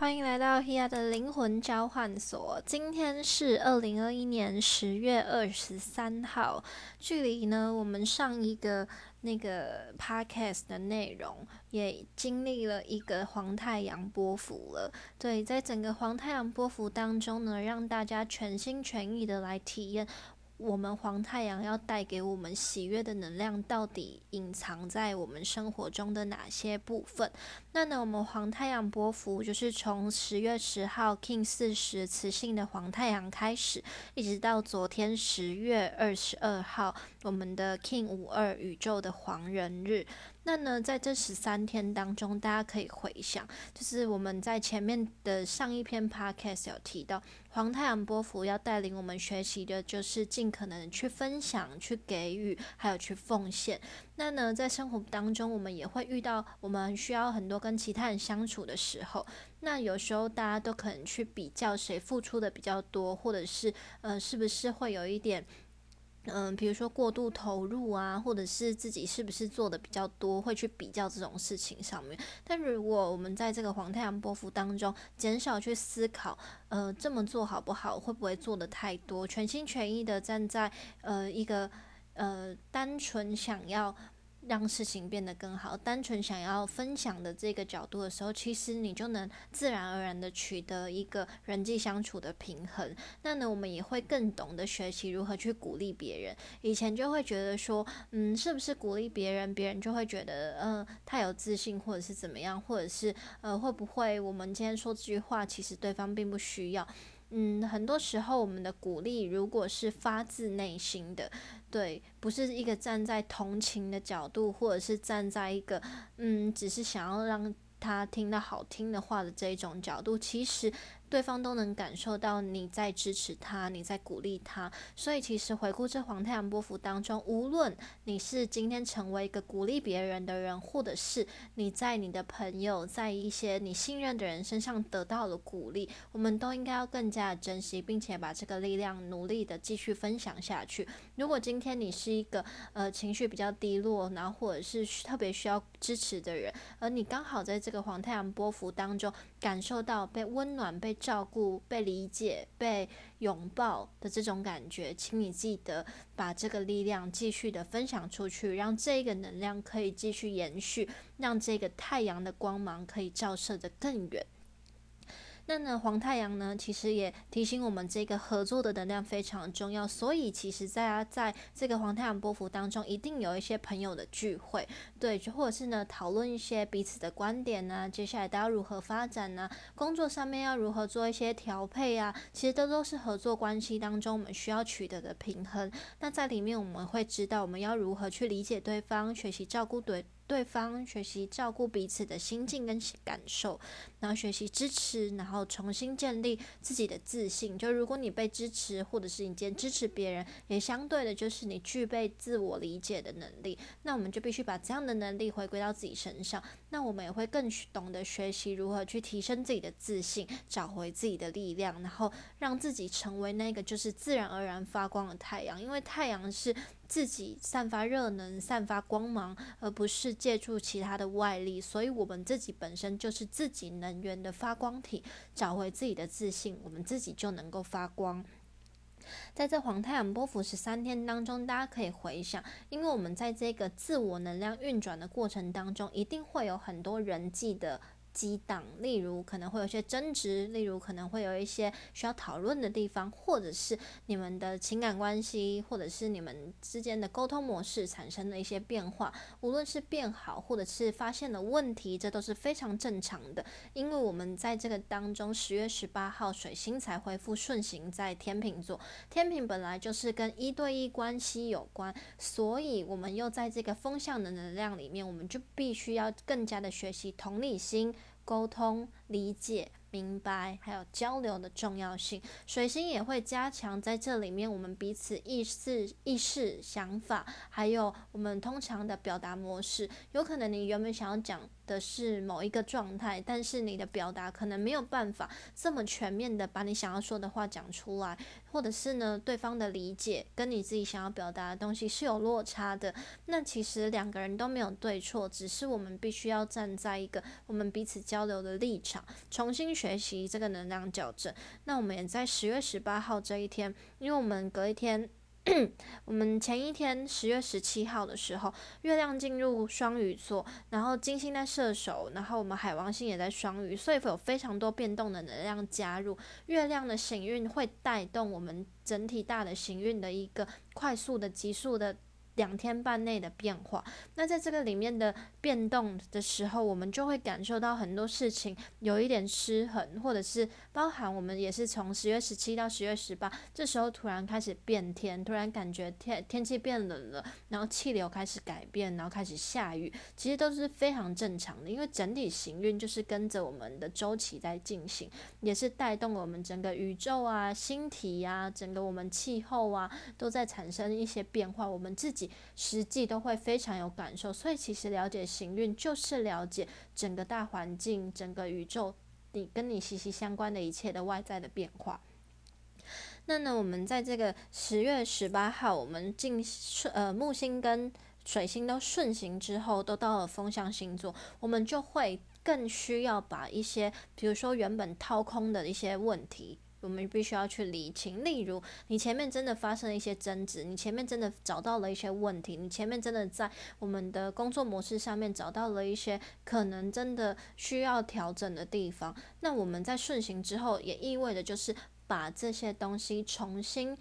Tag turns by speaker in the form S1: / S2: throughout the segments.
S1: 欢迎来到 Hia 的灵魂交换所。今天是二零二一年十月二十三号，距离呢我们上一个那个 podcast 的内容也经历了一个黄太阳波幅了。对，在整个黄太阳波幅当中呢，让大家全心全意的来体验。我们黄太阳要带给我们喜悦的能量，到底隐藏在我们生活中的哪些部分？那呢，我们黄太阳波幅就是从十月十号 King 四十磁性的黄太阳开始，一直到昨天十月二十二号，我们的 King 五二宇宙的黄人日。那呢，在这十三天当中，大家可以回想，就是我们在前面的上一篇 podcast 有提到，黄太阳波幅要带领我们学习的，就是尽可能去分享、去给予，还有去奉献。那呢，在生活当中，我们也会遇到我们需要很多跟其他人相处的时候，那有时候大家都可能去比较谁付出的比较多，或者是呃，是不是会有一点。嗯，比如说过度投入啊，或者是自己是不是做的比较多，会去比较这种事情上面。但如果我们在这个黄太阳波幅当中，减少去思考，呃，这么做好不好，会不会做的太多，全心全意的站在呃一个呃单纯想要。让事情变得更好，单纯想要分享的这个角度的时候，其实你就能自然而然的取得一个人际相处的平衡。那呢，我们也会更懂得学习如何去鼓励别人。以前就会觉得说，嗯，是不是鼓励别人，别人就会觉得，嗯，太有自信，或者是怎么样，或者是，呃，会不会我们今天说这句话，其实对方并不需要。嗯，很多时候我们的鼓励如果是发自内心的，对，不是一个站在同情的角度，或者是站在一个嗯，只是想要让他听到好听的话的这一种角度，其实。对方都能感受到你在支持他，你在鼓励他，所以其实回顾这黄太阳波幅当中，无论你是今天成为一个鼓励别人的人，或者是你在你的朋友，在一些你信任的人身上得到了鼓励，我们都应该要更加珍惜，并且把这个力量努力的继续分享下去。如果今天你是一个呃情绪比较低落，然后或者是特别需要支持的人，而你刚好在这个黄太阳波幅当中感受到被温暖、被照顾、被理解、被拥抱的这种感觉，请你记得把这个力量继续的分享出去，让这个能量可以继续延续，让这个太阳的光芒可以照射的更远。那呢，黄太阳呢，其实也提醒我们，这个合作的能量非常重要。所以，其实在在这个黄太阳波幅当中，一定有一些朋友的聚会，对，或者是呢，讨论一些彼此的观点呢，接下来大家如何发展呢？工作上面要如何做一些调配啊？其实这都是合作关系当中我们需要取得的平衡。那在里面，我们会知道我们要如何去理解对方，学习照顾对。对方学习照顾彼此的心境跟感受，然后学习支持，然后重新建立自己的自信。就如果你被支持，或者是你今天支持别人，也相对的就是你具备自我理解的能力。那我们就必须把这样的能力回归到自己身上。那我们也会更懂得学习如何去提升自己的自信，找回自己的力量，然后让自己成为那个就是自然而然发光的太阳。因为太阳是。自己散发热能、散发光芒，而不是借助其他的外力，所以我们自己本身就是自己能源的发光体。找回自己的自信，我们自己就能够发光。在这黄太阳波幅十三天当中，大家可以回想，因为我们在这个自我能量运转的过程当中，一定会有很多人际的。激荡，例如可能会有一些争执，例如可能会有一些需要讨论的地方，或者是你们的情感关系，或者是你们之间的沟通模式产生了一些变化。无论是变好，或者是发现了问题，这都是非常正常的。因为我们在这个当中，十月十八号水星才恢复顺行在天秤座，天平本来就是跟一对一关系有关，所以我们又在这个风向的能量里面，我们就必须要更加的学习同理心。沟通、理解、明白，还有交流的重要性。水星也会加强在这里面，我们彼此意识、意识、想法，还有我们通常的表达模式。有可能你原本想要讲。的是某一个状态，但是你的表达可能没有办法这么全面的把你想要说的话讲出来，或者是呢，对方的理解跟你自己想要表达的东西是有落差的。那其实两个人都没有对错，只是我们必须要站在一个我们彼此交流的立场，重新学习这个能量矫正。那我们也在十月十八号这一天，因为我们隔一天。我们前一天十月十七号的时候，月亮进入双鱼座，然后金星在射手，然后我们海王星也在双鱼，所以会有非常多变动的能量加入。月亮的行运会带动我们整体大的行运的一个快速的、急速的。两天半内的变化，那在这个里面的变动的时候，我们就会感受到很多事情有一点失衡，或者是包含我们也是从十月十七到十月十八，这时候突然开始变天，突然感觉天天气变冷了，然后气流开始改变，然后开始下雨，其实都是非常正常的，因为整体行运就是跟着我们的周期在进行，也是带动我们整个宇宙啊、星体呀、整个我们气候啊，都在产生一些变化，我们自己。实际都会非常有感受，所以其实了解行运就是了解整个大环境、整个宇宙，你跟你息息相关的一切的外在的变化。那呢，我们在这个十月十八号，我们进呃木星跟水星都顺行之后，都到了风象星座，我们就会更需要把一些，比如说原本掏空的一些问题。我们必须要去理清，例如你前面真的发生了一些争执，你前面真的找到了一些问题，你前面真的在我们的工作模式上面找到了一些可能真的需要调整的地方。那我们在顺行之后，也意味着就是把这些东西重新。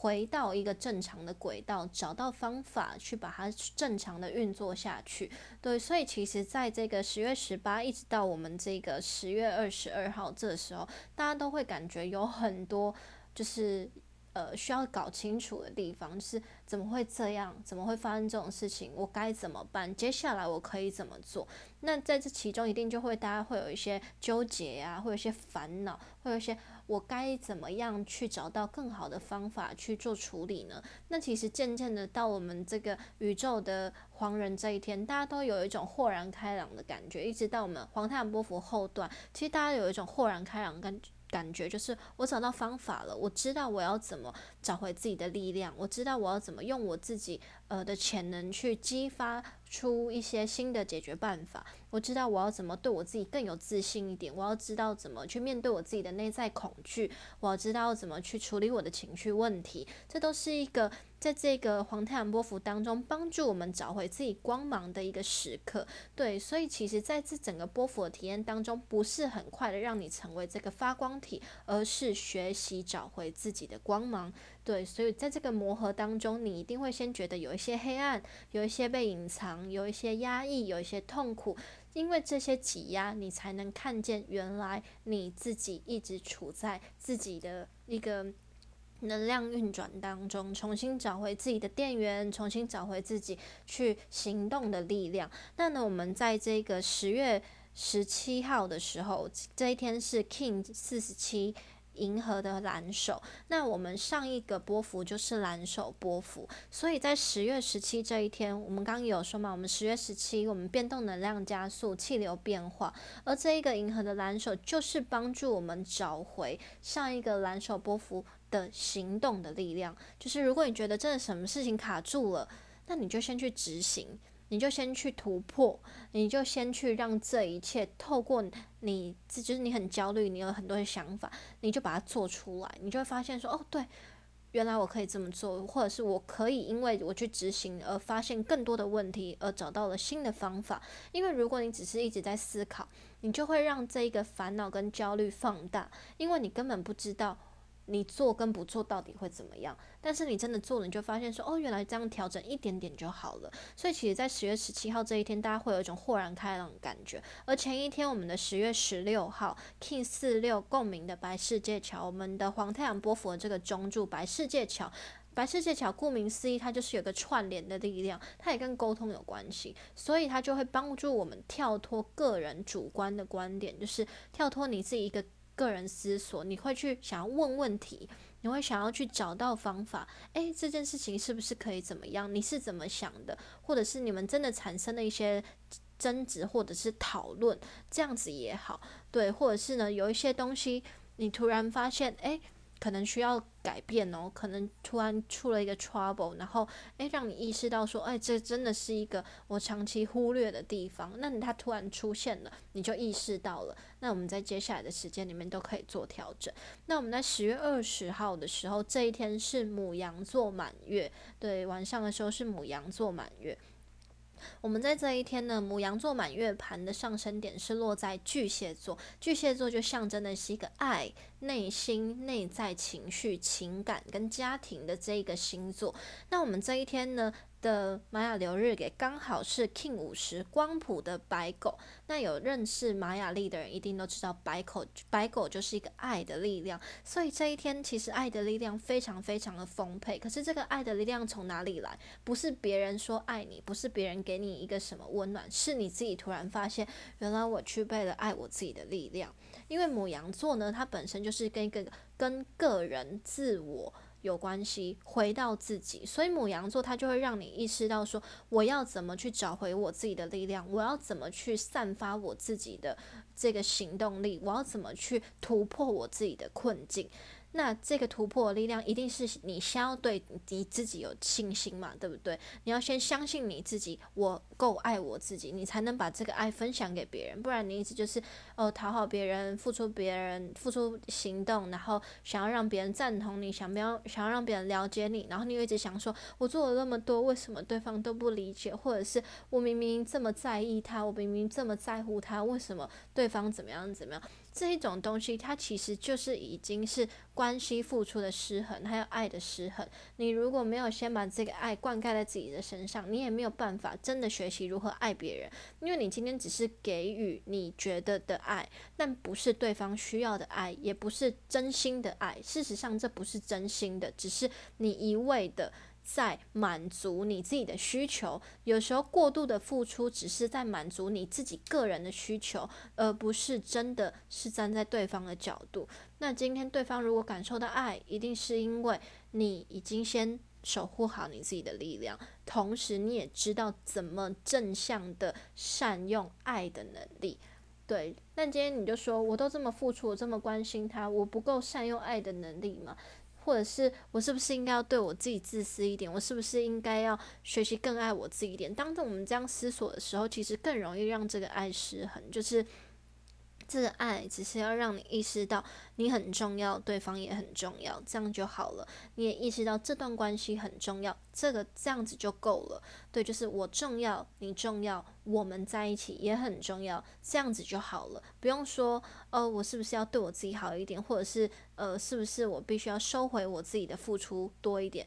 S1: 回到一个正常的轨道，找到方法去把它正常的运作下去。对，所以其实在这个十月十八一直到我们这个十月二十二号这时候，大家都会感觉有很多就是呃需要搞清楚的地方，是怎么会这样？怎么会发生这种事情？我该怎么办？接下来我可以怎么做？那在这其中一定就会大家会有一些纠结呀，会有一些烦恼，会有一些。我该怎么样去找到更好的方法去做处理呢？那其实渐渐的到我们这个宇宙的黄人这一天，大家都有一种豁然开朗的感觉。一直到我们黄太阳波幅后段，其实大家有一种豁然开朗感感觉，就是我找到方法了，我知道我要怎么找回自己的力量，我知道我要怎么用我自己呃的潜能去激发。出一些新的解决办法，我知道我要怎么对我自己更有自信一点，我要知道怎么去面对我自己的内在恐惧，我要知道怎么去处理我的情绪问题，这都是一个在这个黄太阳波幅当中帮助我们找回自己光芒的一个时刻。对，所以其实在这整个波幅的体验当中，不是很快的让你成为这个发光体，而是学习找回自己的光芒。对，所以在这个磨合当中，你一定会先觉得有一些黑暗，有一些被隐藏，有一些压抑，有一些痛苦，因为这些挤压，你才能看见原来你自己一直处在自己的一个能量运转当中，重新找回自己的电源，重新找回自己去行动的力量。那呢，我们在这个十月十七号的时候，这一天是 King 四十七。银河的蓝手，那我们上一个波幅就是蓝手波幅，所以在十月十七这一天，我们刚刚有说嘛，我们十月十七，我们变动能量加速，气流变化，而这一个银河的蓝手就是帮助我们找回上一个蓝手波幅的行动的力量。就是如果你觉得真的什么事情卡住了，那你就先去执行。你就先去突破，你就先去让这一切透过你，就是你很焦虑，你有很多的想法，你就把它做出来，你就会发现说，哦，对，原来我可以这么做，或者是我可以因为我去执行而发现更多的问题，而找到了新的方法。因为如果你只是一直在思考，你就会让这一个烦恼跟焦虑放大，因为你根本不知道。你做跟不做到底会怎么样？但是你真的做了，你就发现说，哦，原来这样调整一点点就好了。所以其实，在十月十七号这一天，大家会有一种豁然开朗的感觉。而前一天，我们的十月十六号，King 四六共鸣的白世界桥，我们的黄太阳波佛这个中柱白世界桥，白世界桥顾名思义，它就是有个串联的力量，它也跟沟通有关系，所以它就会帮助我们跳脱个人主观的观点，就是跳脱你自己一个。个人思索，你会去想要问问题，你会想要去找到方法。诶，这件事情是不是可以怎么样？你是怎么想的？或者是你们真的产生了一些争执或者是讨论，这样子也好，对，或者是呢，有一些东西你突然发现，哎。可能需要改变哦，可能突然出了一个 trouble，然后诶，让你意识到说，哎，这真的是一个我长期忽略的地方。那它突然出现了，你就意识到了。那我们在接下来的时间里面都可以做调整。那我们在十月二十号的时候，这一天是母羊座满月，对，晚上的时候是母羊座满月。我们在这一天呢，母羊座满月盘的上升点是落在巨蟹座，巨蟹座就象征的是一个爱、内心、内在情绪、情感跟家庭的这一个星座。那我们这一天呢？的玛雅流日给刚好是 King 五十光谱的白狗，那有认识玛雅历的人一定都知道，白狗白狗就是一个爱的力量，所以这一天其实爱的力量非常非常的丰沛。可是这个爱的力量从哪里来？不是别人说爱你，不是别人给你一个什么温暖，是你自己突然发现，原来我具备了爱我自己的力量。因为母羊座呢，它本身就是跟一个跟个人自我。有关系，回到自己，所以母羊座它就会让你意识到说，我要怎么去找回我自己的力量，我要怎么去散发我自己的这个行动力，我要怎么去突破我自己的困境。那这个突破的力量，一定是你先要对你自己有信心嘛，对不对？你要先相信你自己，我够爱我自己，你才能把这个爱分享给别人。不然你一直就是哦讨好别人，付出别人，付出行动，然后想要让别人赞同你，想不要想要让别人了解你，然后你又一直想说，我做了那么多，为什么对方都不理解？或者是我明明这么在意他，我明明这么在乎他，为什么对方怎么样怎么样？这一种东西，它其实就是已经是关系付出的失衡，还有爱的失衡。你如果没有先把这个爱灌溉在自己的身上，你也没有办法真的学习如何爱别人。因为你今天只是给予你觉得的爱，但不是对方需要的爱，也不是真心的爱。事实上，这不是真心的，只是你一味的。在满足你自己的需求，有时候过度的付出只是在满足你自己个人的需求，而不是真的是站在对方的角度。那今天对方如果感受到爱，一定是因为你已经先守护好你自己的力量，同时你也知道怎么正向的善用爱的能力。对，那今天你就说，我都这么付出，我这么关心他，我不够善用爱的能力吗？或者是我是不是应该要对我自己自私一点？我是不是应该要学习更爱我自己一点？当着我们这样思索的时候，其实更容易让这个爱失衡，就是。这个爱只是要让你意识到你很重要，对方也很重要，这样就好了。你也意识到这段关系很重要，这个这样子就够了。对，就是我重要，你重要，我们在一起也很重要，这样子就好了。不用说，呃，我是不是要对我自己好一点，或者是呃，是不是我必须要收回我自己的付出多一点？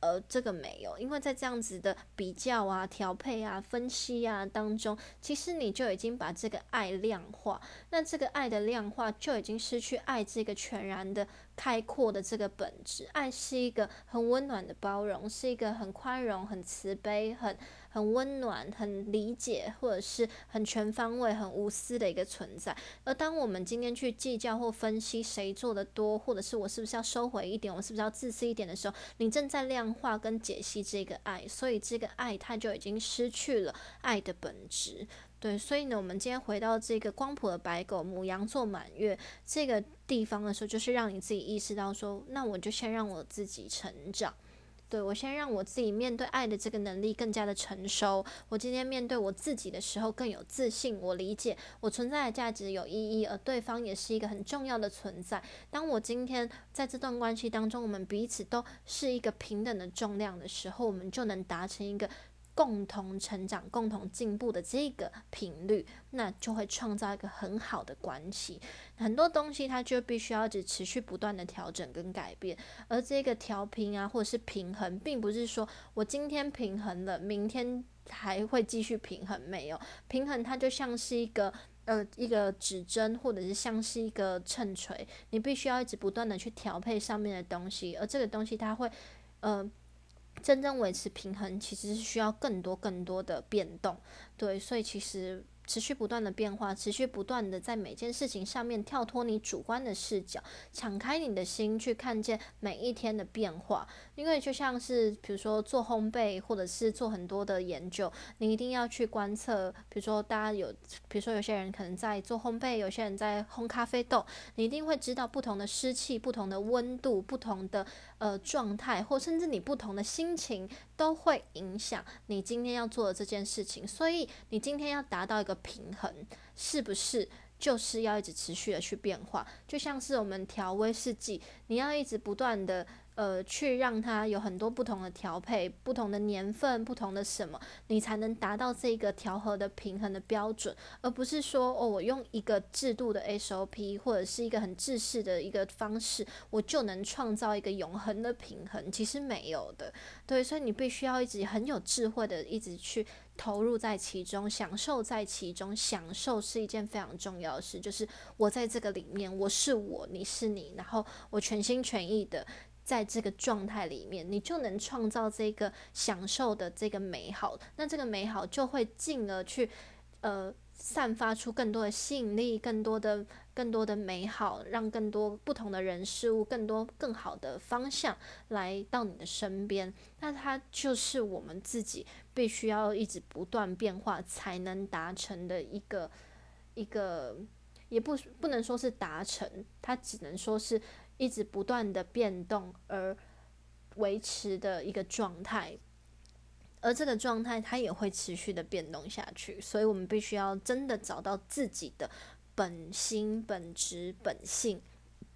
S1: 呃，这个没有，因为在这样子的比较啊、调配啊、分析啊当中，其实你就已经把这个爱量化，那这个爱的量化就已经失去爱这个全然的开阔的这个本质。爱是一个很温暖的包容，是一个很宽容、很慈悲、很。很温暖、很理解，或者是很全方位、很无私的一个存在。而当我们今天去计较或分析谁做的多，或者是我是不是要收回一点，我是不是要自私一点的时候，你正在量化跟解析这个爱，所以这个爱它就已经失去了爱的本质。对，所以呢，我们今天回到这个光谱的白狗母羊座满月这个地方的时候，就是让你自己意识到说，那我就先让我自己成长。对我先让我自己面对爱的这个能力更加的成熟。我今天面对我自己的时候更有自信。我理解我存在的价值有意义，而对方也是一个很重要的存在。当我今天在这段关系当中，我们彼此都是一个平等的重量的时候，我们就能达成一个。共同成长、共同进步的这个频率，那就会创造一个很好的关系。很多东西它就必须要只持续不断的调整跟改变，而这个调频啊，或者是平衡，并不是说我今天平衡了，明天还会继续平衡。没有平衡，它就像是一个呃一个指针，或者是像是一个秤锤，你必须要一直不断的去调配上面的东西，而这个东西它会呃。真正维持平衡，其实是需要更多更多的变动，对，所以其实持续不断的变化，持续不断的在每件事情上面跳脱你主观的视角，敞开你的心去看见每一天的变化。因为就像是比如说做烘焙，或者是做很多的研究，你一定要去观测。比如说大家有，比如说有些人可能在做烘焙，有些人在烘咖啡豆，你一定会知道不同的湿气、不同的温度、不同的呃状态，或甚至你不同的心情，都会影响你今天要做的这件事情。所以你今天要达到一个平衡，是不是就是要一直持续的去变化？就像是我们调威士忌，你要一直不断的。呃，去让它有很多不同的调配、不同的年份、不同的什么，你才能达到这个调和的平衡的标准，而不是说哦，我用一个制度的 SOP 或者是一个很制式的一个方式，我就能创造一个永恒的平衡，其实没有的。对，所以你必须要一直很有智慧的，一直去投入在其中，享受在其中。享受是一件非常重要的事，就是我在这个里面，我是我，你是你，然后我全心全意的。在这个状态里面，你就能创造这个享受的这个美好，那这个美好就会进而去，呃，散发出更多的吸引力，更多的、更多的美好，让更多不同的人事物，更多更好的方向来到你的身边。那它就是我们自己必须要一直不断变化才能达成的一个一个，也不不能说是达成，它只能说是。一直不断的变动而维持的一个状态，而这个状态它也会持续的变动下去，所以我们必须要真的找到自己的本心、本质、本性，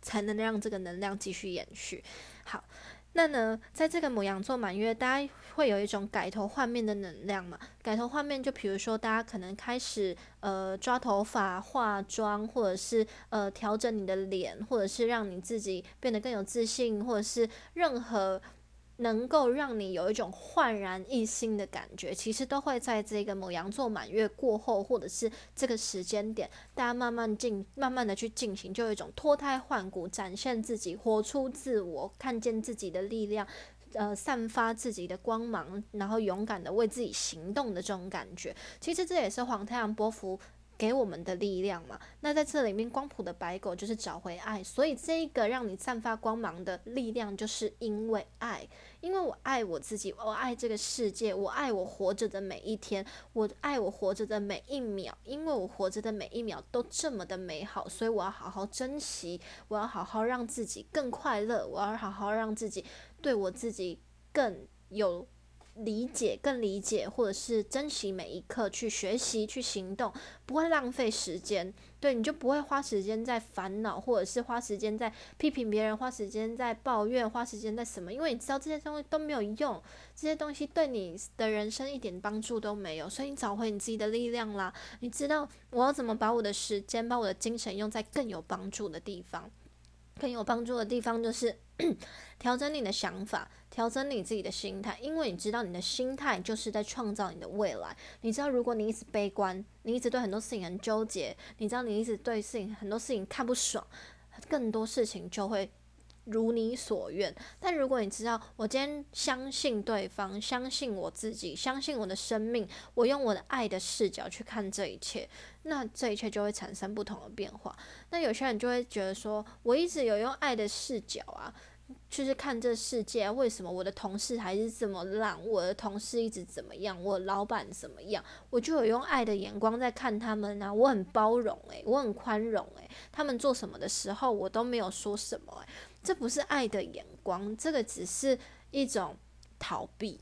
S1: 才能让这个能量继续延续。好。那呢，在这个母羊座满月，大家会有一种改头换面的能量嘛？改头换面，就比如说，大家可能开始呃抓头发、化妆，或者是呃调整你的脸，或者是让你自己变得更有自信，或者是任何。能够让你有一种焕然一新的感觉，其实都会在这个某羊座满月过后，或者是这个时间点，大家慢慢进，慢慢的去进行，就有一种脱胎换骨，展现自己，活出自我，看见自己的力量，呃，散发自己的光芒，然后勇敢的为自己行动的这种感觉。其实这也是黄太阳波幅。给我们的力量嘛，那在这里面，光谱的白狗就是找回爱，所以这一个让你散发光芒的力量，就是因为爱，因为我爱我自己，我爱这个世界，我爱我活着的每一天，我爱我活着的每一秒，因为我活着的每一秒都这么的美好，所以我要好好珍惜，我要好好让自己更快乐，我要好好让自己对我自己更有。理解，更理解，或者是珍惜每一刻，去学习，去行动，不会浪费时间。对，你就不会花时间在烦恼，或者是花时间在批评别人，花时间在抱怨，花时间在什么？因为你知道这些东西都没有用，这些东西对你的人生一点帮助都没有。所以你找回你自己的力量啦！你知道我要怎么把我的时间，把我的精神用在更有帮助的地方？更有帮助的地方就是 调整你的想法。调整你自己的心态，因为你知道你的心态就是在创造你的未来。你知道，如果你一直悲观，你一直对很多事情很纠结，你知道你一直对事情很多事情看不爽，更多事情就会如你所愿。但如果你知道，我今天相信对方，相信我自己，相信我的生命，我用我的爱的视角去看这一切，那这一切就会产生不同的变化。那有些人就会觉得说，我一直有用爱的视角啊。就是看这世界，为什么我的同事还是这么烂？我的同事一直怎么样？我老板怎么样？我就有用爱的眼光在看他们啊！我很包容诶，我很宽容诶。他们做什么的时候，我都没有说什么诶。这不是爱的眼光，这个只是一种逃避。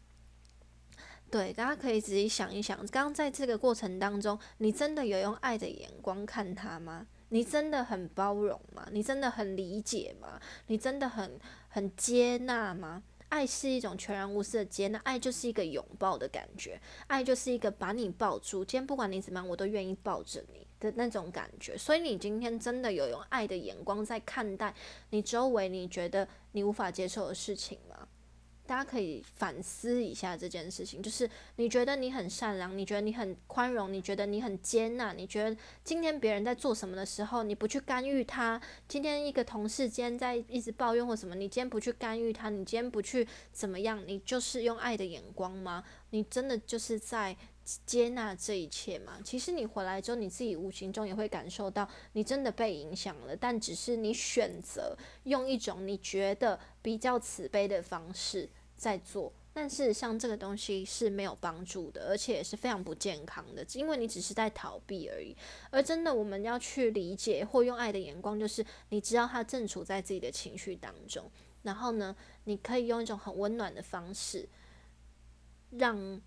S1: 对，大家可以仔细想一想，刚刚在这个过程当中，你真的有用爱的眼光看他吗？你真的很包容吗？你真的很理解吗？你真的很很接纳吗？爱是一种全然无私的接纳，爱就是一个拥抱的感觉，爱就是一个把你抱住，今天不管你怎么样，我都愿意抱着你的那种感觉。所以你今天真的有用爱的眼光在看待你周围你觉得你无法接受的事情吗？大家可以反思一下这件事情，就是你觉得你很善良，你觉得你很宽容，你觉得你很接纳，你觉得今天别人在做什么的时候，你不去干预他。今天一个同事间在一直抱怨或什么，你今天不去干预他，你今天不去怎么样，你就是用爱的眼光吗？你真的就是在接纳这一切嘛。其实你回来之后，你自己无形中也会感受到，你真的被影响了，但只是你选择用一种你觉得比较慈悲的方式在做。但事实上，这个东西是没有帮助的，而且也是非常不健康的，因为你只是在逃避而已。而真的，我们要去理解或用爱的眼光，就是你知道他正处在自己的情绪当中，然后呢，你可以用一种很温暖的方式，让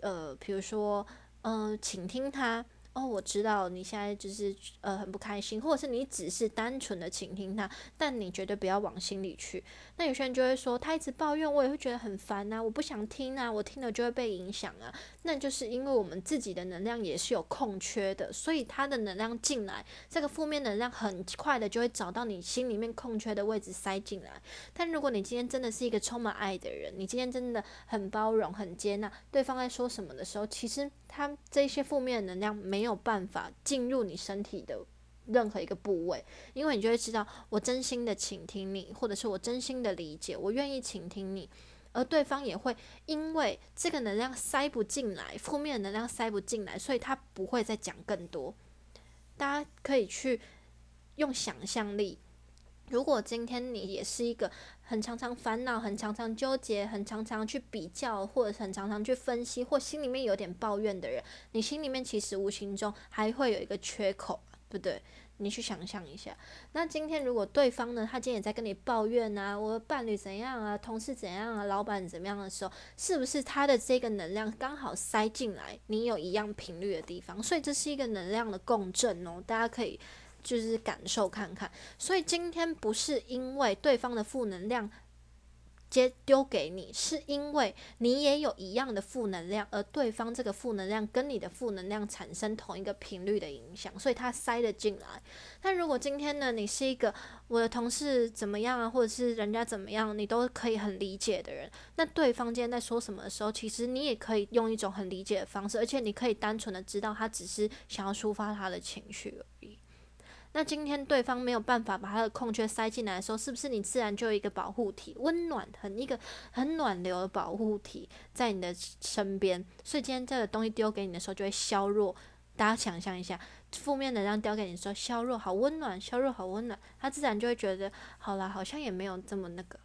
S1: 呃，比如说，呃，请听他。哦，我知道你现在就是呃很不开心，或者是你只是单纯的倾听他，但你绝对不要往心里去。那有些人就会说，他一直抱怨，我也会觉得很烦啊，我不想听啊，我听了就会被影响啊。那就是因为我们自己的能量也是有空缺的，所以他的能量进来，这个负面能量很快的就会找到你心里面空缺的位置塞进来。但如果你今天真的是一个充满爱的人，你今天真的很包容、很接纳对方在说什么的时候，其实他这些负面能量没有。没有办法进入你身体的任何一个部位，因为你就会知道，我真心的倾听你，或者是我真心的理解，我愿意倾听你，而对方也会因为这个能量塞不进来，负面能量塞不进来，所以他不会再讲更多。大家可以去用想象力。如果今天你也是一个很常常烦恼、很常常纠结、很常常去比较，或者很常常去分析，或心里面有点抱怨的人，你心里面其实无形中还会有一个缺口，对不对？你去想象一下。那今天如果对方呢，他今天也在跟你抱怨啊，我的伴侣怎样啊，同事怎样啊，老板怎么样的时候，是不是他的这个能量刚好塞进来，你有一样频率的地方？所以这是一个能量的共振哦，大家可以。就是感受看看，所以今天不是因为对方的负能量接丢给你，是因为你也有一样的负能量，而对方这个负能量跟你的负能量产生同一个频率的影响，所以它塞了进来。但如果今天呢，你是一个我的同事怎么样啊，或者是人家怎么样，你都可以很理解的人，那对方今天在说什么的时候，其实你也可以用一种很理解的方式，而且你可以单纯的知道他只是想要抒发他的情绪。那今天对方没有办法把他的空缺塞进来的时候，是不是你自然就有一个保护体，温暖很一个很暖流的保护体在你的身边？所以今天这个东西丢给你的时候就会削弱。大家想象一下，负面能量丢给你说削弱，好温暖，削弱好温暖，他自然就会觉得好了，好像也没有这么那个。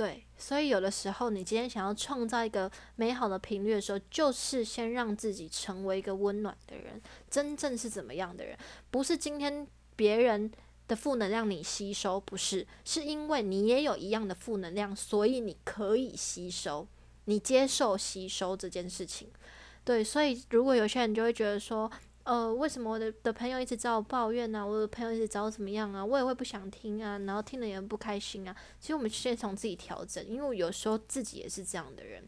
S1: 对，所以有的时候，你今天想要创造一个美好的频率的时候，就是先让自己成为一个温暖的人。真正是怎么样的人？不是今天别人的负能量你吸收，不是，是因为你也有一样的负能量，所以你可以吸收，你接受吸收这件事情。对，所以如果有些人就会觉得说。呃，为什么我的的朋友一直找我抱怨呢？我的朋友一直找我怎么样啊？我也会不想听啊，然后听了也不开心啊。其实我们先从自己调整，因为有时候自己也是这样的人，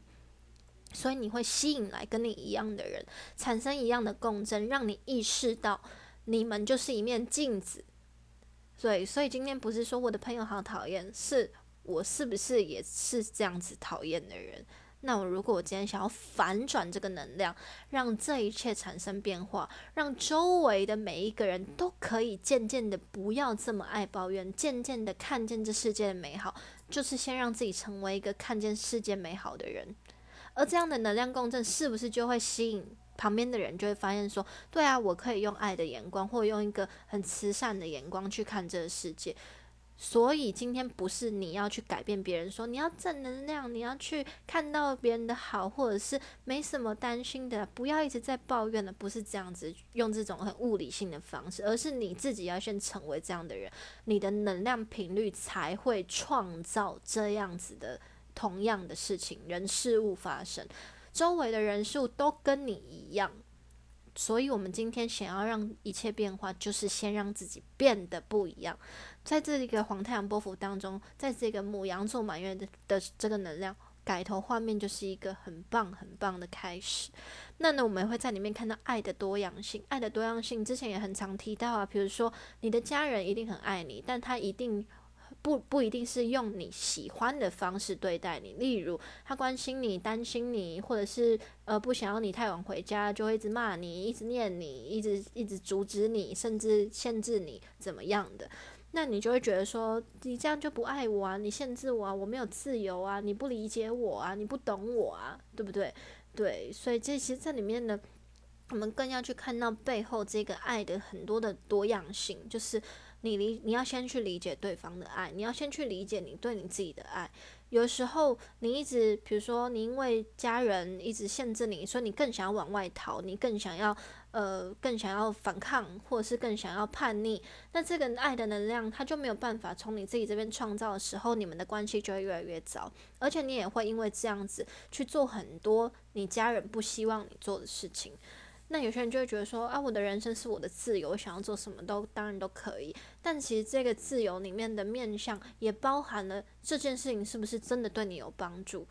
S1: 所以你会吸引来跟你一样的人，产生一样的共振，让你意识到你们就是一面镜子。对，所以今天不是说我的朋友好讨厌，是我是不是也是这样子讨厌的人？那我如果我今天想要反转这个能量，让这一切产生变化，让周围的每一个人都可以渐渐的不要这么爱抱怨，渐渐的看见这世界的美好，就是先让自己成为一个看见世界美好的人。而这样的能量共振，是不是就会吸引旁边的人，就会发现说，对啊，我可以用爱的眼光，或用一个很慈善的眼光去看这个世界。所以今天不是你要去改变别人，说你要正能量，你要去看到别人的好，或者是没什么担心的，不要一直在抱怨的，不是这样子用这种很物理性的方式，而是你自己要先成为这样的人，你的能量频率才会创造这样子的同样的事情，人事物发生，周围的人数都跟你一样。所以，我们今天想要让一切变化，就是先让自己变得不一样。在这一个黄太阳波幅当中，在这个母羊座满月的的这个能量改头换面，就是一个很棒很棒的开始。那呢，我们会在里面看到爱的多样性。爱的多样性之前也很常提到啊，比如说你的家人一定很爱你，但他一定。不不一定是用你喜欢的方式对待你，例如他关心你、担心你，或者是呃不想要你太晚回家，就会一直骂你、一直念你、一直一直阻止你，甚至限制你怎么样的，那你就会觉得说你这样就不爱我啊，你限制我啊，我没有自由啊，你不理解我啊，你不懂我啊，对不对？对，所以这些在里面呢，我们更要去看到背后这个爱的很多的多样性，就是你理你要先去理解对方的爱，你要先去理解你对你自己的爱。有时候你一直，比如说你因为家人一直限制你，所以你更想要往外逃，你更想要呃更想要反抗，或者是更想要叛逆，那这个爱的能量它就没有办法从你自己这边创造的时候，你们的关系就会越来越糟，而且你也会因为这样子去做很多你家人不希望你做的事情。那有些人就会觉得说啊，我的人生是我的自由，我想要做什么都当然都可以。但其实这个自由里面的面向也包含了这件事情是不是真的对你有帮助？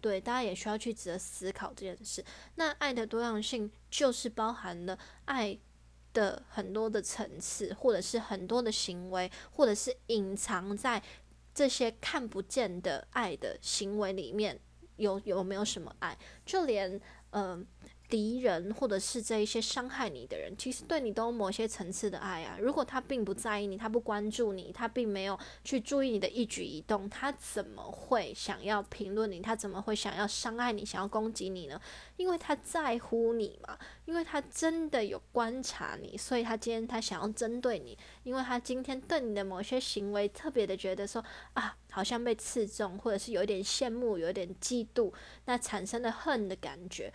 S1: 对，大家也需要去值得思考这件事。那爱的多样性就是包含了爱的很多的层次，或者是很多的行为，或者是隐藏在这些看不见的爱的行为里面有有没有什么爱？就连嗯。敌人，或者是这一些伤害你的人，其实对你都某些层次的爱啊。如果他并不在意你，他不关注你，他并没有去注意你的一举一动，他怎么会想要评论你？他怎么会想要伤害你、想要攻击你呢？因为他在乎你嘛，因为他真的有观察你，所以他今天他想要针对你，因为他今天对你的某些行为特别的觉得说啊，好像被刺中，或者是有点羡慕、有点嫉妒，那产生的恨的感觉。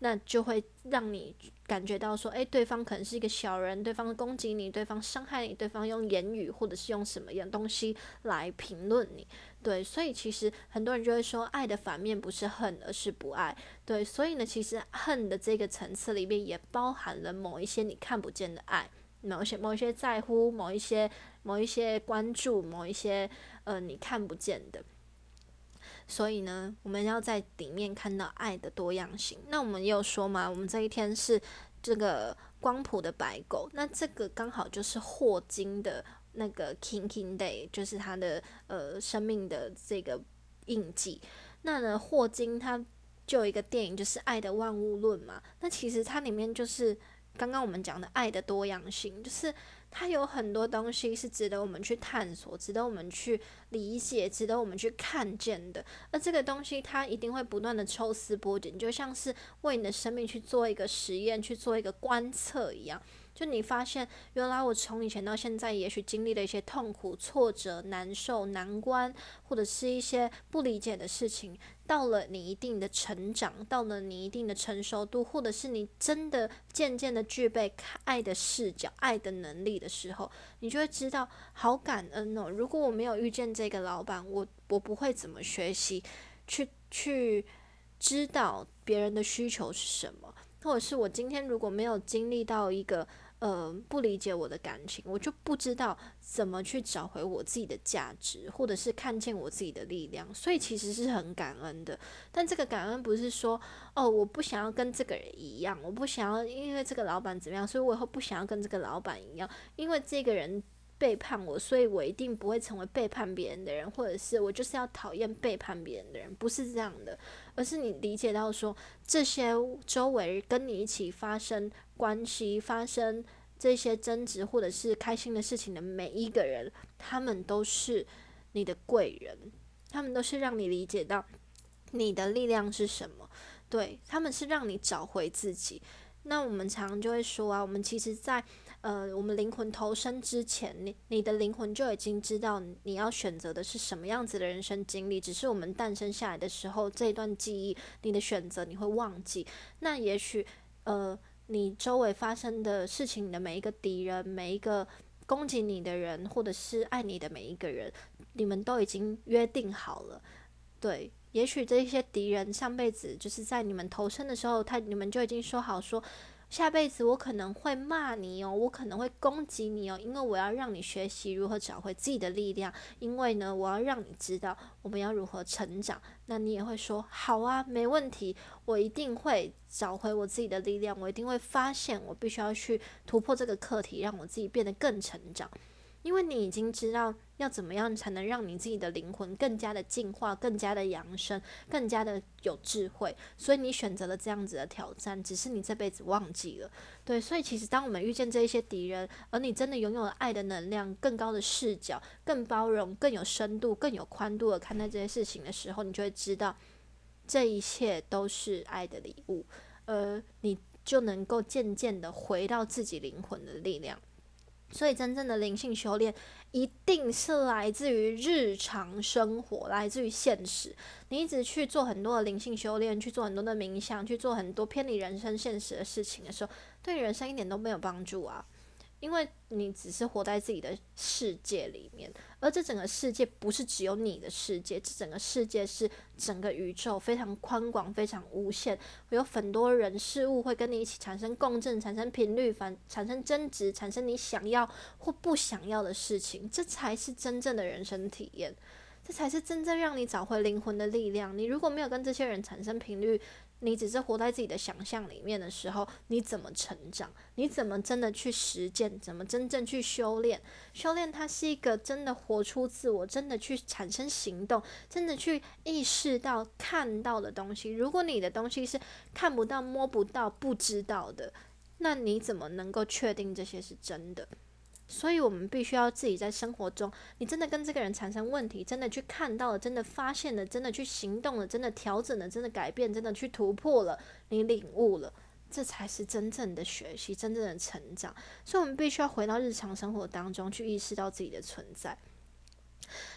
S1: 那就会让你感觉到说，诶，对方可能是一个小人，对方攻击你，对方伤害你，对方用言语或者是用什么样东西来评论你，对，所以其实很多人就会说，爱的反面不是恨，而是不爱，对，所以呢，其实恨的这个层次里面也包含了某一些你看不见的爱，某一些某一些在乎，某一些某一些关注，某一些呃你看不见的。所以呢，我们要在里面看到爱的多样性。那我们也有说嘛，我们这一天是这个光谱的白狗，那这个刚好就是霍金的那个 King King Day，就是他的呃生命的这个印记。那呢，霍金他就有一个电影，就是《爱的万物论》嘛。那其实它里面就是刚刚我们讲的爱的多样性，就是。它有很多东西是值得我们去探索、值得我们去理解、值得我们去看见的。而这个东西，它一定会不断的抽丝剥茧，就像是为你的生命去做一个实验、去做一个观测一样。就你发现，原来我从以前到现在，也许经历了一些痛苦、挫折、难受、难关，或者是一些不理解的事情。到了你一定的成长，到了你一定的成熟度，或者是你真的渐渐的具备爱的视角、爱的能力的时候，你就会知道，好感恩哦！如果我没有遇见这个老板，我我不会怎么学习，去去知道别人的需求是什么，或者是我今天如果没有经历到一个。呃，不理解我的感情，我就不知道怎么去找回我自己的价值，或者是看见我自己的力量。所以其实是很感恩的。但这个感恩不是说，哦，我不想要跟这个人一样，我不想要因为这个老板怎么样，所以我以后不想要跟这个老板一样，因为这个人背叛我，所以我一定不会成为背叛别人的人，或者是我就是要讨厌背叛别人的人，不是这样的，而是你理解到说，这些周围跟你一起发生。关系发生这些争执或者是开心的事情的每一个人，他们都是你的贵人，他们都是让你理解到你的力量是什么。对他们是让你找回自己。那我们常常就会说啊，我们其实，在呃，我们灵魂投生之前，你你的灵魂就已经知道你要选择的是什么样子的人生经历，只是我们诞生下来的时候，这段记忆，你的选择你会忘记。那也许呃。你周围发生的事情，你的每一个敌人，每一个攻击你的人，或者是爱你的每一个人，你们都已经约定好了。对，也许这些敌人上辈子就是在你们投生的时候，他你们就已经说好说。下辈子我可能会骂你哦，我可能会攻击你哦，因为我要让你学习如何找回自己的力量。因为呢，我要让你知道我们要如何成长。那你也会说好啊，没问题，我一定会找回我自己的力量，我一定会发现我必须要去突破这个课题，让我自己变得更成长。因为你已经知道要怎么样才能让你自己的灵魂更加的进化、更加的扬升、更加的有智慧，所以你选择了这样子的挑战，只是你这辈子忘记了。对，所以其实当我们遇见这一些敌人，而你真的拥有了爱的能量、更高的视角、更包容、更有深度、更有宽度的看待这些事情的时候，你就会知道，这一切都是爱的礼物，而你就能够渐渐的回到自己灵魂的力量。所以，真正的灵性修炼一定是来自于日常生活，来自于现实。你一直去做很多的灵性修炼，去做很多的冥想，去做很多偏离人生现实的事情的时候，对人生一点都没有帮助啊！因为你只是活在自己的世界里面，而这整个世界不是只有你的世界，这整个世界是整个宇宙非常宽广、非常无限，有很多人事物会跟你一起产生共振、产生频率、反产生争执、产生你想要或不想要的事情，这才是真正的人生体验，这才是真正让你找回灵魂的力量。你如果没有跟这些人产生频率，你只是活在自己的想象里面的时候，你怎么成长？你怎么真的去实践？怎么真正去修炼？修炼它是一个真的活出自我，真的去产生行动，真的去意识到看到的东西。如果你的东西是看不到、摸不到、不知道的，那你怎么能够确定这些是真的？所以，我们必须要自己在生活中，你真的跟这个人产生问题，真的去看到了，真的发现了，真的去行动了，真的调整了，真的改变，真的去突破了，你领悟了，这才是真正的学习，真正的成长。所以，我们必须要回到日常生活当中去意识到自己的存在。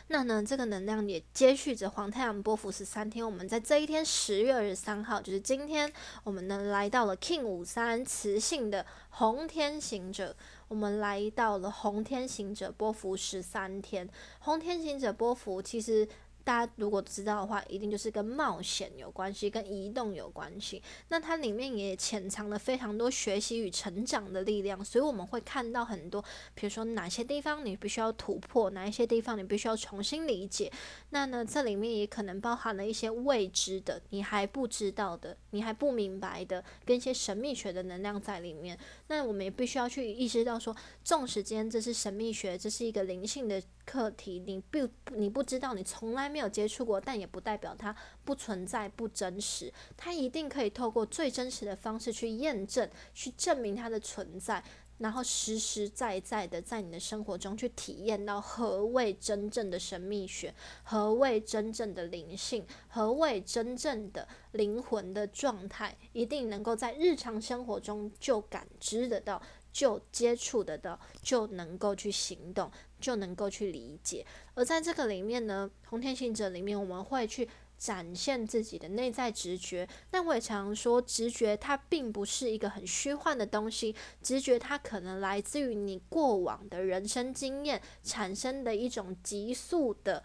S1: 那呢，这个能量也接续着黄太阳波幅十三天。我们在这一天，十月二十三号，就是今天，我们呢来到了 King 五三磁性的红天行者。我们来到了红天行者波幅十三天。红天行者波幅其实。大家如果知道的话，一定就是跟冒险有关系，跟移动有关系。那它里面也潜藏了非常多学习与成长的力量，所以我们会看到很多，比如说哪些地方你必须要突破，哪一些地方你必须要重新理解。那呢，这里面也可能包含了一些未知的、你还不知道的、你还不明白的，跟一些神秘学的能量在里面。那我们也必须要去意识到，说，纵使今天这是神秘学，这是一个灵性的。课题，你不你不知道，你从来没有接触过，但也不代表它不存在、不真实。它一定可以透过最真实的方式去验证、去证明它的存在，然后实实在在的在你的生活中去体验到何谓真正的神秘学，何谓真正的灵性，何谓真正的灵魂的状态，一定能够在日常生活中就感知得到。就接触得到，就能够去行动，就能够去理解。而在这个里面呢，红天行者里面，我们会去展现自己的内在直觉。但我也常说，直觉它并不是一个很虚幻的东西，直觉它可能来自于你过往的人生经验产生的一种急速的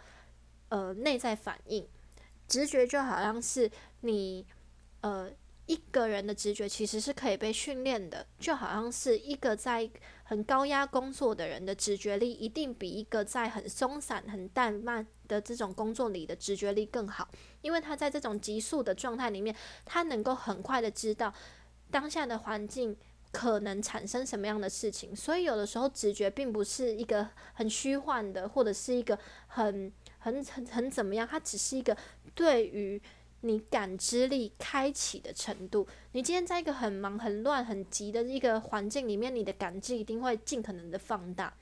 S1: 呃内在反应。直觉就好像是你呃。一个人的直觉其实是可以被训练的，就好像是一个在很高压工作的人的直觉力，一定比一个在很松散、很淡慢的这种工作里的直觉力更好，因为他在这种急速的状态里面，他能够很快的知道当下的环境可能产生什么样的事情，所以有的时候直觉并不是一个很虚幻的，或者是一个很很很很怎么样，它只是一个对于。你感知力开启的程度，你今天在一个很忙、很乱、很急的一个环境里面，你的感知一定会尽可能的放大。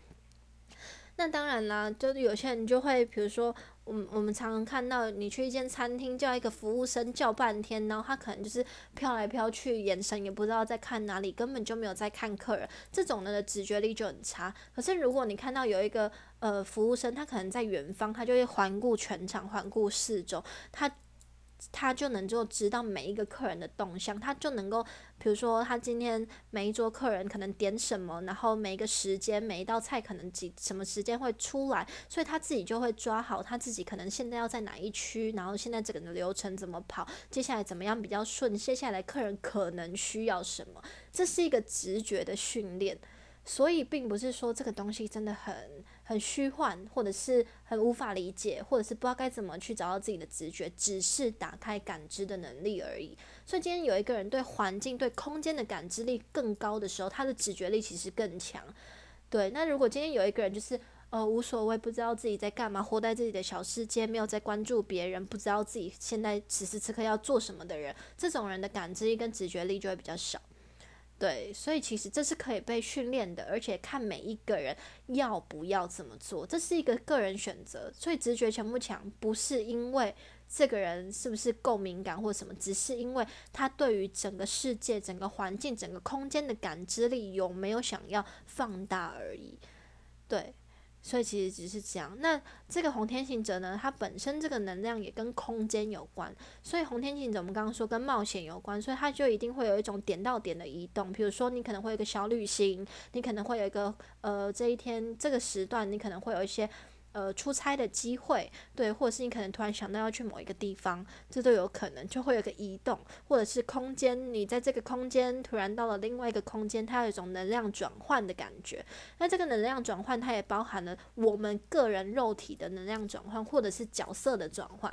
S1: 那当然啦，就是有些人就会，比如说，我们我们常常看到，你去一间餐厅叫一个服务生叫半天，然后他可能就是飘来飘去，眼神也不知道在看哪里，根本就没有在看客人，这种人的直觉力就很差。可是如果你看到有一个呃服务生，他可能在远方，他就会环顾全场，环顾四周，他。他就能够知道每一个客人的动向，他就能够，比如说他今天每一桌客人可能点什么，然后每一个时间每一道菜可能几什么时间会出来，所以他自己就会抓好他自己可能现在要在哪一区，然后现在整个流程怎么跑，接下来怎么样比较顺，接下来客人可能需要什么，这是一个直觉的训练，所以并不是说这个东西真的很。很虚幻，或者是很无法理解，或者是不知道该怎么去找到自己的直觉，只是打开感知的能力而已。所以今天有一个人对环境、对空间的感知力更高的时候，他的直觉力其实更强。对，那如果今天有一个人就是呃无所谓，不知道自己在干嘛，活在自己的小世界，没有在关注别人，不知道自己现在此时此刻要做什么的人，这种人的感知力跟直觉力就会比较少。对，所以其实这是可以被训练的，而且看每一个人要不要这么做，这是一个个人选择。所以直觉强不强，不是因为这个人是不是够敏感或什么，只是因为他对于整个世界、整个环境、整个空间的感知力有没有想要放大而已。对。所以其实只是这样。那这个红天行者呢，它本身这个能量也跟空间有关。所以红天行者我们刚刚说跟冒险有关，所以它就一定会有一种点到点的移动。比如说你可能会有一个小旅行，你可能会有一个呃这一天这个时段，你可能会有一些。呃，出差的机会，对，或者是你可能突然想到要去某一个地方，这都有可能，就会有个移动，或者是空间，你在这个空间突然到了另外一个空间，它有一种能量转换的感觉。那这个能量转换，它也包含了我们个人肉体的能量转换，或者是角色的转换。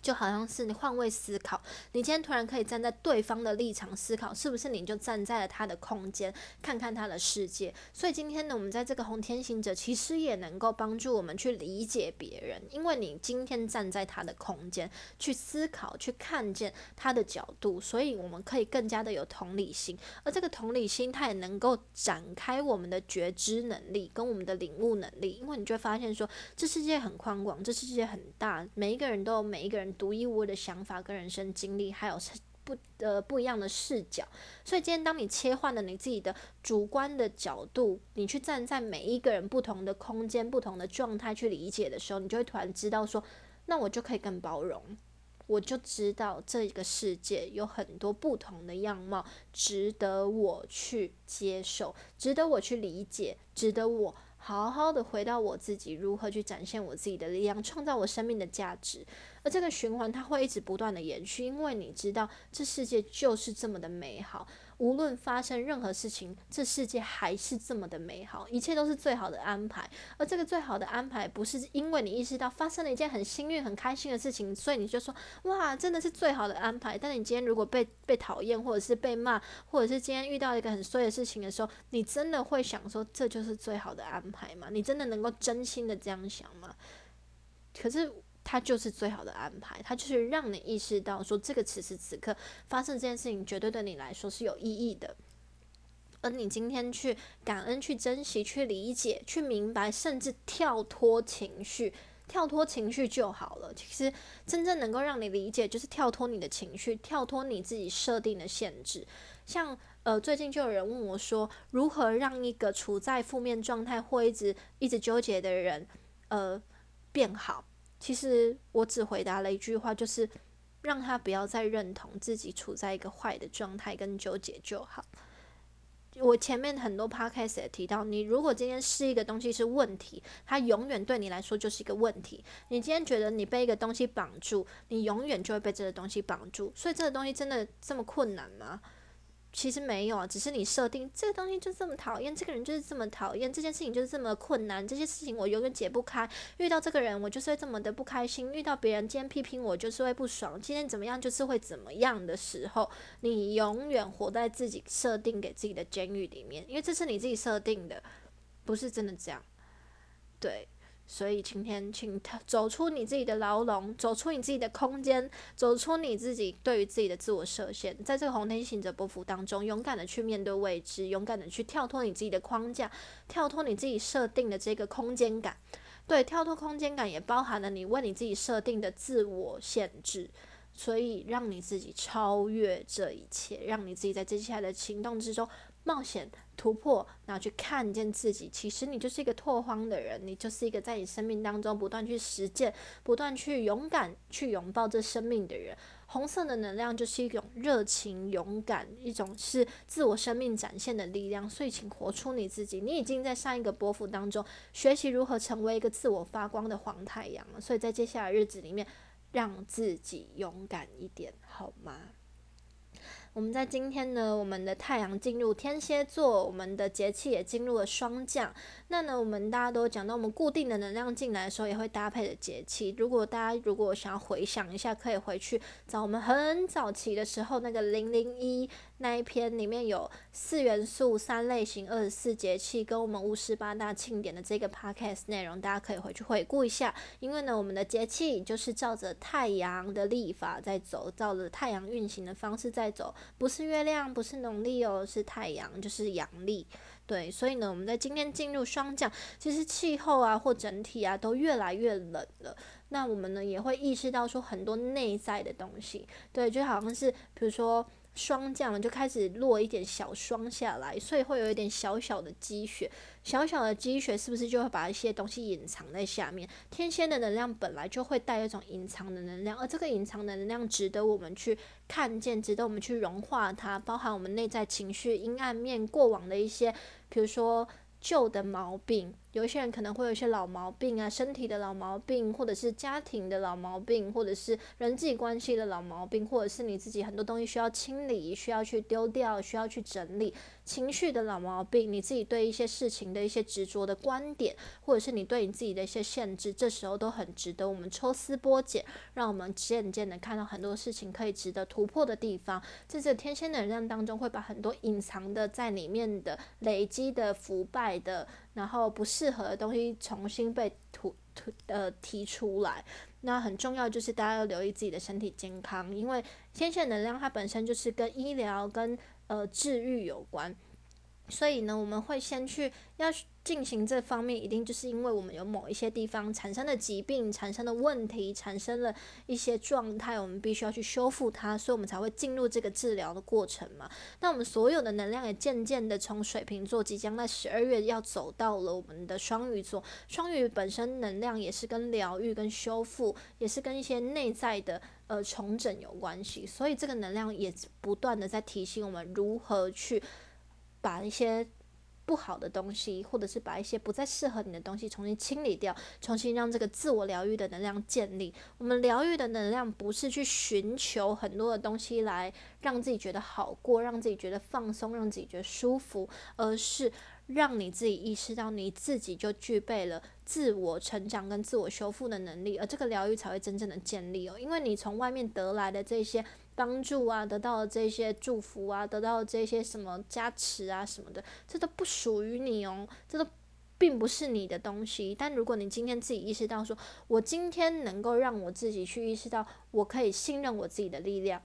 S1: 就好像是你换位思考，你今天突然可以站在对方的立场思考，是不是你就站在了他的空间，看看他的世界？所以今天呢，我们在这个红天行者其实也能够帮助我们去理解别人，因为你今天站在他的空间去思考，去看见他的角度，所以我们可以更加的有同理心，而这个同理心它也能够展开我们的觉知能力跟我们的领悟能力，因为你就会发现说，这世界很宽广，这世界很大，每一个人都有每一个人。独一无二的想法跟人生经历，还有不呃不一样的视角。所以今天当你切换了你自己的主观的角度，你去站在每一个人不同的空间、不同的状态去理解的时候，你就会突然知道说，那我就可以更包容，我就知道这个世界有很多不同的样貌，值得我去接受，值得我去理解，值得我。好好的回到我自己，如何去展现我自己的力量，创造我生命的价值。而这个循环它会一直不断的延续，因为你知道这世界就是这么的美好。无论发生任何事情，这世界还是这么的美好，一切都是最好的安排。而这个最好的安排，不是因为你意识到发生了一件很幸运、很开心的事情，所以你就说哇，真的是最好的安排。但你今天如果被被讨厌，或者是被骂，或者是今天遇到一个很衰的事情的时候，你真的会想说这就是最好的安排吗？你真的能够真心的这样想吗？可是。它就是最好的安排，它就是让你意识到说，这个此时此刻发生这件事情，绝对对你来说是有意义的。而你今天去感恩、去珍惜、去理解、去明白，甚至跳脱情绪，跳脱情绪就好了。其实真正能够让你理解，就是跳脱你的情绪，跳脱你自己设定的限制。像呃，最近就有人问我说，如何让一个处在负面状态或一直一直纠结的人，呃，变好？其实我只回答了一句话，就是让他不要再认同自己处在一个坏的状态跟纠结就好。我前面很多 podcast 也提到，你如果今天是一个东西是问题，它永远对你来说就是一个问题。你今天觉得你被一个东西绑住，你永远就会被这个东西绑住。所以这个东西真的这么困难吗？其实没有啊，只是你设定这个东西就这么讨厌，这个人就是这么讨厌，这件事情就是这么困难，这些事情我永远解不开。遇到这个人，我就是会这么的不开心；遇到别人今天批评我，就是会不爽。今天怎么样，就是会怎么样的时候，你永远活在自己设定给自己的监狱里面，因为这是你自己设定的，不是真的这样。对。所以今天，请走出你自己的牢笼，走出你自己的空间，走出你自己对于自己的自我设限，在这个红天行者波幅当中，勇敢的去面对未知，勇敢的去跳脱你自己的框架，跳脱你自己设定的这个空间感。对，跳脱空间感也包含了你为你自己设定的自我限制。所以，让你自己超越这一切，让你自己在接下来的行动之中。冒险突破，然后去看见自己。其实你就是一个拓荒的人，你就是一个在你生命当中不断去实践、不断去勇敢去拥抱这生命的人。红色的能量就是一种热情、勇敢，一种是自我生命展现的力量。所以，请活出你自己。你已经在上一个波幅当中学习如何成为一个自我发光的黄太阳了。所以在接下来日子里面，让自己勇敢一点，好吗？我们在今天呢，我们的太阳进入天蝎座，我们的节气也进入了霜降。那呢，我们大家都讲到，我们固定的能量进来的时候，也会搭配着节气。如果大家如果想要回想一下，可以回去找我们很早期的时候那个零零一那一篇里面有四元素、三类型、二十四节气跟我们五十八大庆典的这个 podcast 内容，大家可以回去回顾一下。因为呢，我们的节气就是照着太阳的历法在走，照着太阳运行的方式在走，不是月亮，不是农历哦，是太阳，就是阳历。对，所以呢，我们在今天进入霜降，其实气候啊或整体啊都越来越冷了。那我们呢也会意识到说很多内在的东西，对，就好像是比如说。霜降了，就开始落一点小霜下来，所以会有一点小小的积雪。小小的积雪是不是就会把一些东西隐藏在下面？天蝎的能量本来就会带一种隐藏的能量，而这个隐藏的能量值得我们去看见，值得我们去融化它，包含我们内在情绪阴暗面、过往的一些，比如说。旧的毛病，有一些人可能会有一些老毛病啊，身体的老毛病，或者是家庭的老毛病，或者是人际关系的老毛病，或者是你自己很多东西需要清理，需要去丢掉，需要去整理。情绪的老毛病，你自己对一些事情的一些执着的观点，或者是你对你自己的一些限制，这时候都很值得我们抽丝剥茧，让我们渐渐的看到很多事情可以值得突破的地方。在这天蝎能量当中，会把很多隐藏的在里面的累积的腐败的，然后不适合的东西重新被吐吐呃提出来。那很重要就是大家要留意自己的身体健康，因为天线能量它本身就是跟医疗跟呃，治愈有关，所以呢，我们会先去要进行这方面，一定就是因为我们有某一些地方产生的疾病、产生的问题、产生了一些状态，我们必须要去修复它，所以我们才会进入这个治疗的过程嘛。那我们所有的能量也渐渐的从水瓶座即将在十二月要走到了我们的双鱼座，双鱼本身能量也是跟疗愈、跟修复，也是跟一些内在的。呃，重整有关系，所以这个能量也不断的在提醒我们如何去把一些不好的东西，或者是把一些不再适合你的东西重新清理掉，重新让这个自我疗愈的能量建立。我们疗愈的能量不是去寻求很多的东西来让自己觉得好过，让自己觉得放松，让自己觉得舒服，而是。让你自己意识到你自己就具备了自我成长跟自我修复的能力，而这个疗愈才会真正的建立哦。因为你从外面得来的这些帮助啊，得到的这些祝福啊，得到的这些什么加持啊什么的，这都不属于你哦，这都并不是你的东西。但如果你今天自己意识到，说我今天能够让我自己去意识到，我可以信任我自己的力量，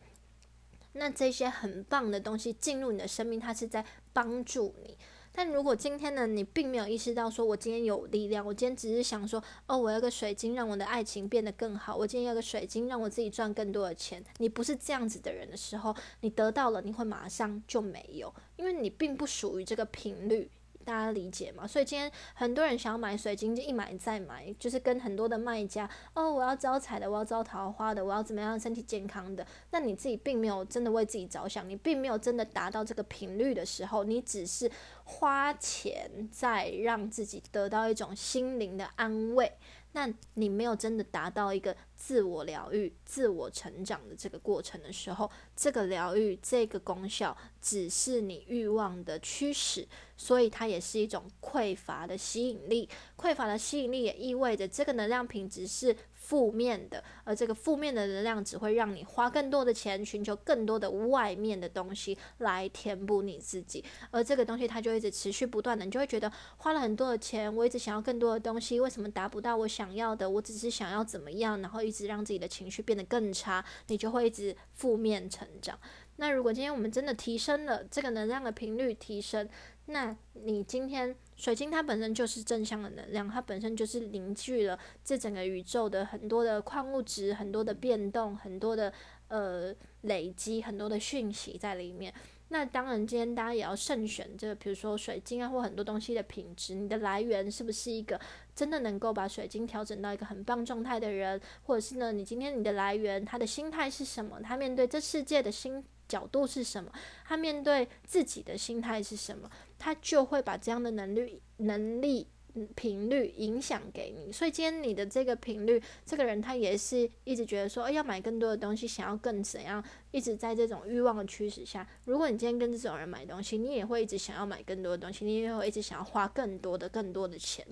S1: 那这些很棒的东西进入你的生命，它是在帮助你。但如果今天呢，你并没有意识到说，我今天有力量，我今天只是想说，哦，我要个水晶让我的爱情变得更好，我今天要个水晶让我自己赚更多的钱。你不是这样子的人的时候，你得到了，你会马上就没有，因为你并不属于这个频率。大家理解嘛？所以今天很多人想要买水晶，就一买再买，就是跟很多的卖家哦，我要招财的，我要招桃花的，我要怎么样身体健康的。那你自己并没有真的为自己着想，你并没有真的达到这个频率的时候，你只是花钱在让自己得到一种心灵的安慰。那你没有真的达到一个自我疗愈、自我成长的这个过程的时候，这个疗愈、这个功效只是你欲望的驱使，所以它也是一种匮乏的吸引力。匮乏的吸引力也意味着这个能量品质是。负面的，而这个负面的能量只会让你花更多的钱，寻求更多的外面的东西来填补你自己，而这个东西它就一直持续不断的，你就会觉得花了很多的钱，我一直想要更多的东西，为什么达不到我想要的？我只是想要怎么样，然后一直让自己的情绪变得更差，你就会一直负面成长。那如果今天我们真的提升了这个能量的频率，提升。那你今天水晶它本身就是正向的能量，它本身就是凝聚了这整个宇宙的很多的矿物质、很多的变动、很多的呃累积、很多的讯息在里面。那当然，今天大家也要慎选这个，比如说水晶啊，或很多东西的品质，你的来源是不是一个真的能够把水晶调整到一个很棒状态的人，或者是呢，你今天你的来源他的心态是什么？他面对这世界的心。角度是什么？他面对自己的心态是什么？他就会把这样的能力、能力、频率影响给你。所以今天你的这个频率，这个人他也是一直觉得说，要买更多的东西，想要更怎样，一直在这种欲望的驱使下。如果你今天跟这种人买东西，你也会一直想要买更多的东西，你也会一直想要花更多的、更多的钱。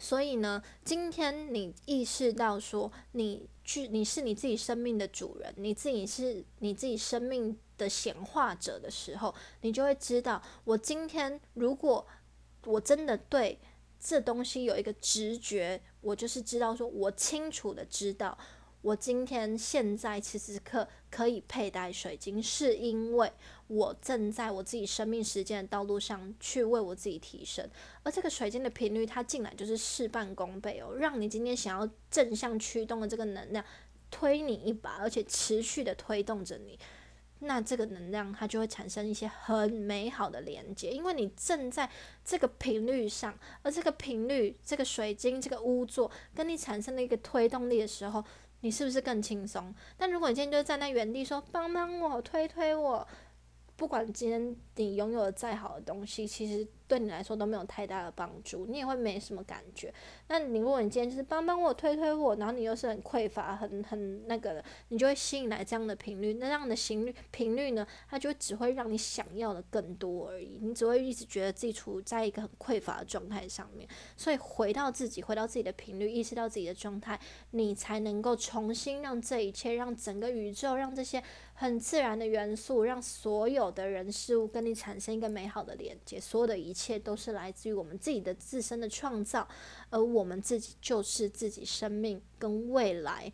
S1: 所以呢，今天你意识到说，你去，你是你自己生命的主人，你自己是你自己生命的显化者的时候，你就会知道，我今天如果我真的对这东西有一个直觉，我就是知道说，我清楚的知道。我今天现在此时此刻可以佩戴水晶，是因为我正在我自己生命时间的道路上去为我自己提升，而这个水晶的频率它进来就是事半功倍哦，让你今天想要正向驱动的这个能量推你一把，而且持续的推动着你，那这个能量它就会产生一些很美好的连接，因为你正在这个频率上，而这个频率这个水晶这个屋座跟你产生了一个推动力的时候。你是不是更轻松？但如果你今天就站在原地说帮帮我推推我，不管今天你拥有的再好的东西，其实。对你来说都没有太大的帮助，你也会没什么感觉。那你如果你今天就是帮帮我推推我，然后你又是很匮乏、很很那个的，你就会吸引来这样的频率。那这样的频率频率呢，它就只会让你想要的更多而已。你只会一直觉得自己处在一个很匮乏的状态上面。所以回到自己，回到自己的频率，意识到自己的状态，你才能够重新让这一切，让整个宇宙，让这些很自然的元素，让所有的人事物跟你产生一个美好的连接。所有的一切。都是来自于我们自己的自身的创造，而我们自己就是自己生命跟未来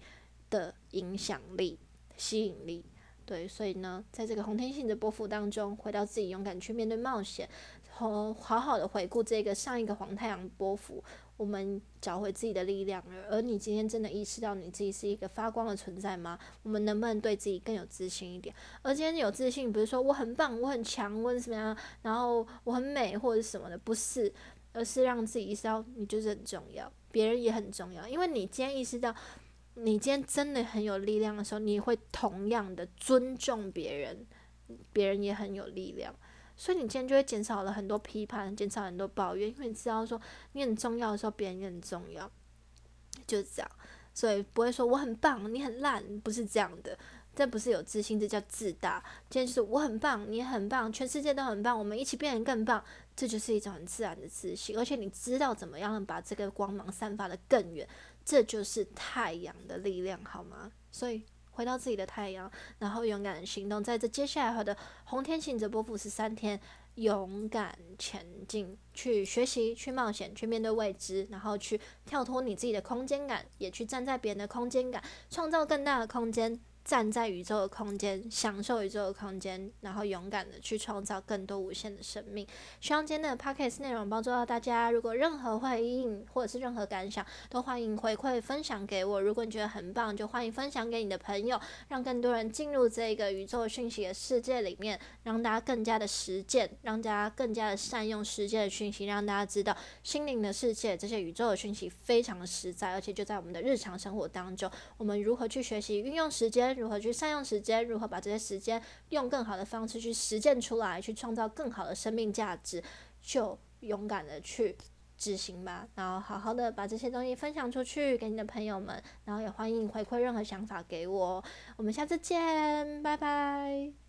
S1: 的影响力、吸引力。对，所以呢，在这个红天性的波幅当中，回到自己，勇敢去面对冒险，和好好的回顾这个上一个黄太阳波幅。我们找回自己的力量，而你今天真的意识到你自己是一个发光的存在吗？我们能不能对自己更有自信一点？而今天有自信，不是说我很棒、我很强，或者怎么样，然后我很美或者什么的，不是，而是让自己意识到你就是很重要，别人也很重要。因为你今天意识到你今天真的很有力量的时候，你会同样的尊重别人，别人也很有力量。所以你今天就会减少了很多批判，减少很多抱怨，因为你知道说你很重要的时候，别人也很重要，就是这样。所以不会说我很棒，你很烂，不是这样的。这不是有自信，这叫自大。今天就是我很棒，你很棒，全世界都很棒，我们一起变得更棒，这就是一种很自然的自信。而且你知道怎么样能把这个光芒散发的更远，这就是太阳的力量，好吗？所以。回到自己的太阳，然后勇敢行动，在这接下来的红天行者波幅十三天，勇敢前进，去学习，去冒险，去面对未知，然后去跳脱你自己的空间感，也去站在别人的空间感，创造更大的空间。站在宇宙的空间，享受宇宙的空间，然后勇敢的去创造更多无限的生命。希望今天的 podcast 内容帮助到大家。如果任何回应或者是任何感想，都欢迎回馈分享给我。如果你觉得很棒，就欢迎分享给你的朋友，让更多人进入这个宇宙讯息的世界里面，让大家更加的实践，让大家更加的善用世界的讯息，让大家知道心灵的世界这些宇宙的讯息非常的实在，而且就在我们的日常生活当中，我们如何去学习运用时间如何去善用时间？如何把这些时间用更好的方式去实践出来，去创造更好的生命价值？就勇敢的去执行吧，然后好好的把这些东西分享出去给你的朋友们，然后也欢迎回馈任何想法给我。我们下次见，拜拜。